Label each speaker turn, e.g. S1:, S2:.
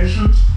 S1: operations